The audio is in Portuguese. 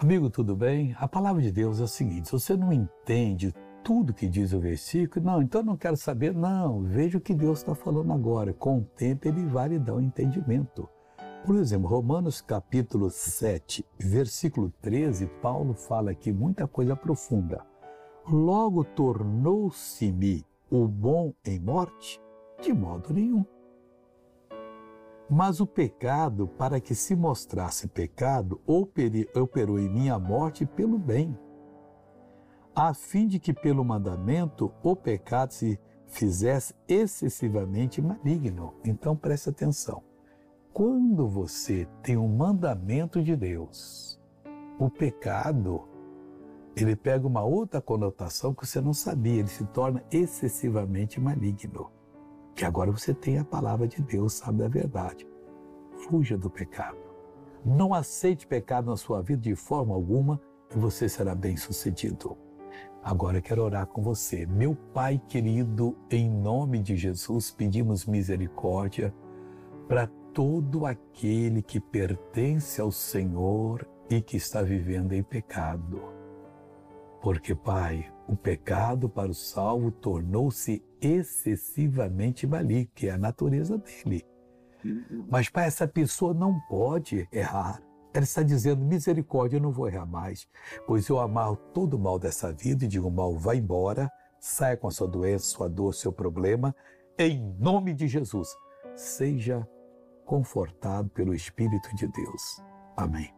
Amigo, tudo bem? A palavra de Deus é o seguinte: se você não entende tudo que diz o versículo, não, então não quero saber, não, veja o que Deus está falando agora, contemple e vale dar o entendimento. Por exemplo, Romanos capítulo 7, versículo 13, Paulo fala aqui muita coisa profunda. Logo tornou-se-me o bom em morte? De modo nenhum. Mas o pecado, para que se mostrasse pecado, operou em minha morte pelo bem, a fim de que pelo mandamento o pecado se fizesse excessivamente maligno. Então preste atenção. Quando você tem um mandamento de Deus, o pecado ele pega uma outra conotação que você não sabia, ele se torna excessivamente maligno que agora você tem a palavra de Deus, sabe da verdade. Fuja do pecado. Não aceite pecado na sua vida de forma alguma e você será bem sucedido. Agora quero orar com você. Meu Pai querido, em nome de Jesus, pedimos misericórdia para todo aquele que pertence ao Senhor e que está vivendo em pecado. Porque, Pai, o pecado para o salvo tornou-se excessivamente maligno, que é a natureza dele. Mas para essa pessoa não pode errar. Ela está dizendo: misericórdia, eu não vou errar mais, pois eu amarro todo o mal dessa vida e digo: mal, vai embora, saia com a sua doença, sua dor, seu problema, em nome de Jesus. Seja confortado pelo Espírito de Deus. Amém.